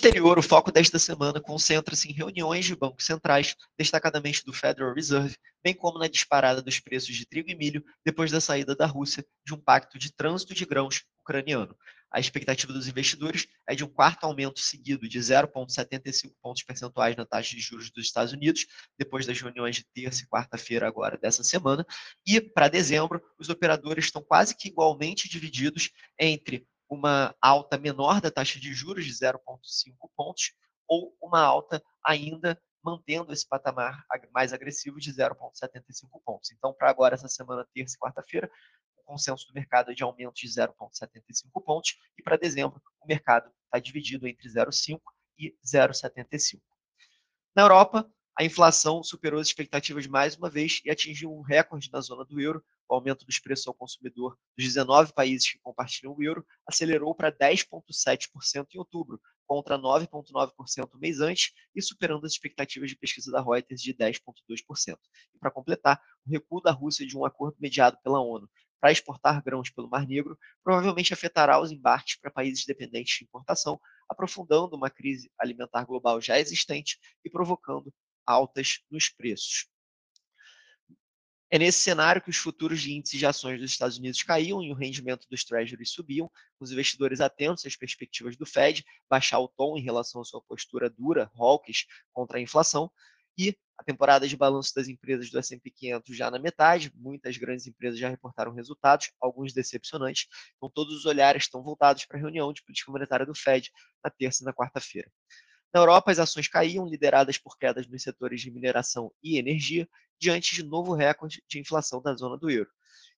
Exterior, o foco desta semana concentra-se em reuniões de bancos centrais, destacadamente do Federal Reserve, bem como na disparada dos preços de trigo e milho depois da saída da Rússia de um pacto de trânsito de grãos ucraniano. A expectativa dos investidores é de um quarto aumento seguido de 0,75 pontos percentuais na taxa de juros dos Estados Unidos, depois das reuniões de terça e quarta-feira agora dessa semana. E para dezembro, os operadores estão quase que igualmente divididos entre uma alta menor da taxa de juros de 0,5 pontos ou uma alta ainda mantendo esse patamar mais agressivo de 0,75 pontos. Então, para agora, essa semana, terça e quarta-feira, consenso do mercado é de aumento de 0,75 pontos, e para dezembro o mercado está dividido entre 0,5 e 0,75. Na Europa, a inflação superou as expectativas mais uma vez e atingiu um recorde na zona do euro. O aumento dos preços ao consumidor dos 19 países que compartilham o euro acelerou para 10,7% em outubro, contra 9,9% mês antes e superando as expectativas de pesquisa da Reuters de 10,2%. E para completar, o recuo da Rússia de um acordo mediado pela ONU para exportar grãos pelo Mar Negro provavelmente afetará os embarques para países dependentes de importação, aprofundando uma crise alimentar global já existente e provocando altas nos preços. É nesse cenário que os futuros de índices de ações dos Estados Unidos caíam e o rendimento dos treasuries subiam, os investidores atentos às perspectivas do Fed, baixar o tom em relação à sua postura dura, hawkish, contra a inflação, e a temporada de balanço das empresas do S&P 500 já na metade, muitas grandes empresas já reportaram resultados, alguns decepcionantes, então todos os olhares estão voltados para a reunião de política monetária do Fed na terça e na quarta-feira. Na Europa, as ações caíam, lideradas por quedas nos setores de mineração e energia, diante de novo recorde de inflação da zona do euro.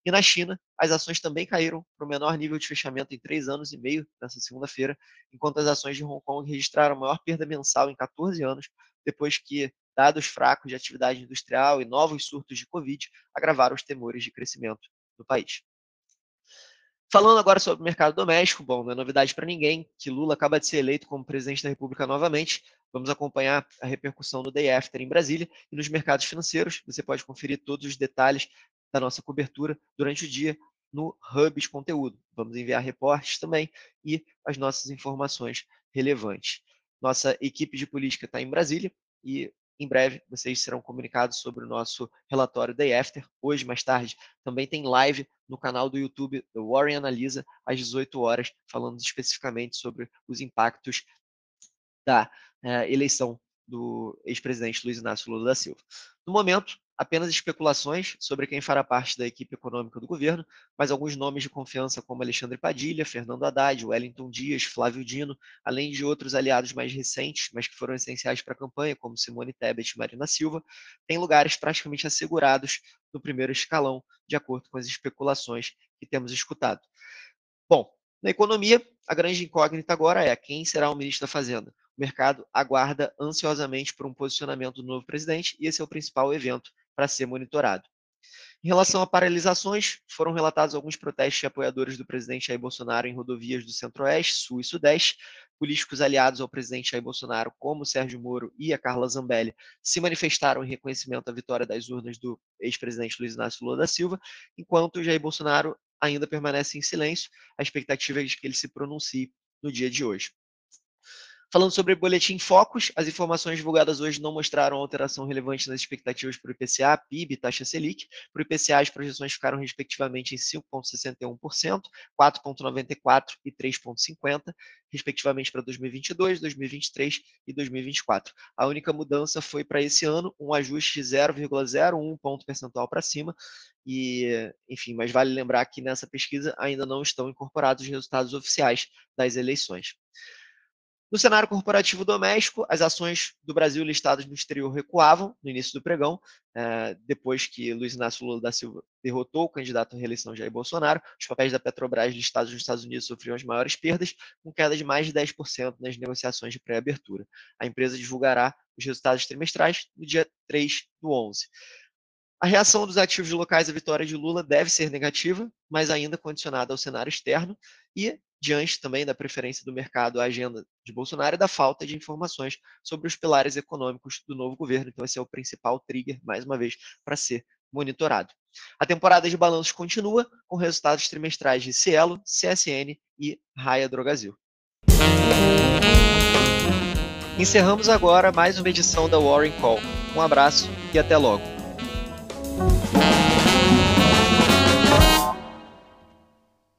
E na China, as ações também caíram para o menor nível de fechamento em três anos e meio nessa segunda-feira, enquanto as ações de Hong Kong registraram a maior perda mensal em 14 anos, depois que dados fracos de atividade industrial e novos surtos de Covid agravaram os temores de crescimento do país. Falando agora sobre o mercado doméstico, bom, não é novidade para ninguém que Lula acaba de ser eleito como presidente da República novamente. Vamos acompanhar a repercussão do Day After em Brasília e nos mercados financeiros. Você pode conferir todos os detalhes da nossa cobertura durante o dia no Hubs Conteúdo. Vamos enviar reportes também e as nossas informações relevantes. Nossa equipe de política está em Brasília e em breve, vocês serão comunicados sobre o nosso relatório Day After. Hoje, mais tarde, também tem live no canal do YouTube do Warren Analisa, às 18 horas, falando especificamente sobre os impactos da uh, eleição do ex-presidente Luiz Inácio Lula da Silva. No momento, apenas especulações sobre quem fará parte da equipe econômica do governo, mas alguns nomes de confiança como Alexandre Padilha, Fernando Haddad, Wellington Dias, Flávio Dino, além de outros aliados mais recentes, mas que foram essenciais para a campanha, como Simone Tebet e Marina Silva, têm lugares praticamente assegurados no primeiro escalão, de acordo com as especulações que temos escutado. Bom, na economia, a grande incógnita agora é quem será o ministro da Fazenda. O mercado aguarda ansiosamente por um posicionamento do novo presidente e esse é o principal evento para ser monitorado. Em relação a paralisações, foram relatados alguns protestos de apoiadores do presidente Jair Bolsonaro em rodovias do Centro-Oeste, Sul e Sudeste. Políticos aliados ao presidente Jair Bolsonaro, como Sérgio Moro e a Carla Zambelli, se manifestaram em reconhecimento à vitória das urnas do ex-presidente Luiz Inácio Lula da Silva, enquanto Jair Bolsonaro ainda permanece em silêncio. A expectativa é de que ele se pronuncie no dia de hoje. Falando sobre boletim Focus, as informações divulgadas hoje não mostraram alteração relevante nas expectativas para o IPCA, PIB e taxa Selic. Para o IPCA, as projeções ficaram respectivamente em 5,61%, 4,94% e 3,50%, respectivamente para 2022, 2023 e 2024. A única mudança foi para esse ano um ajuste de 0,01 ponto percentual para cima, e, enfim, mas vale lembrar que nessa pesquisa ainda não estão incorporados os resultados oficiais das eleições. No cenário corporativo doméstico, as ações do Brasil listadas no exterior recuavam no início do pregão, eh, depois que Luiz Inácio Lula da Silva derrotou o candidato à reeleição Jair Bolsonaro. Os papéis da Petrobras listados nos Estados Unidos sofriam as maiores perdas, com queda de mais de 10% nas negociações de pré-abertura. A empresa divulgará os resultados trimestrais no dia 3 do 11. A reação dos ativos locais à vitória de Lula deve ser negativa, mas ainda condicionada ao cenário externo e diante também da preferência do mercado à agenda de Bolsonaro e da falta de informações sobre os pilares econômicos do novo governo. Então, esse é o principal trigger, mais uma vez, para ser monitorado. A temporada de balanços continua, com resultados trimestrais de Cielo, CSN e Raia Drogasil. Encerramos agora mais uma edição da Warren Call. Um abraço e até logo.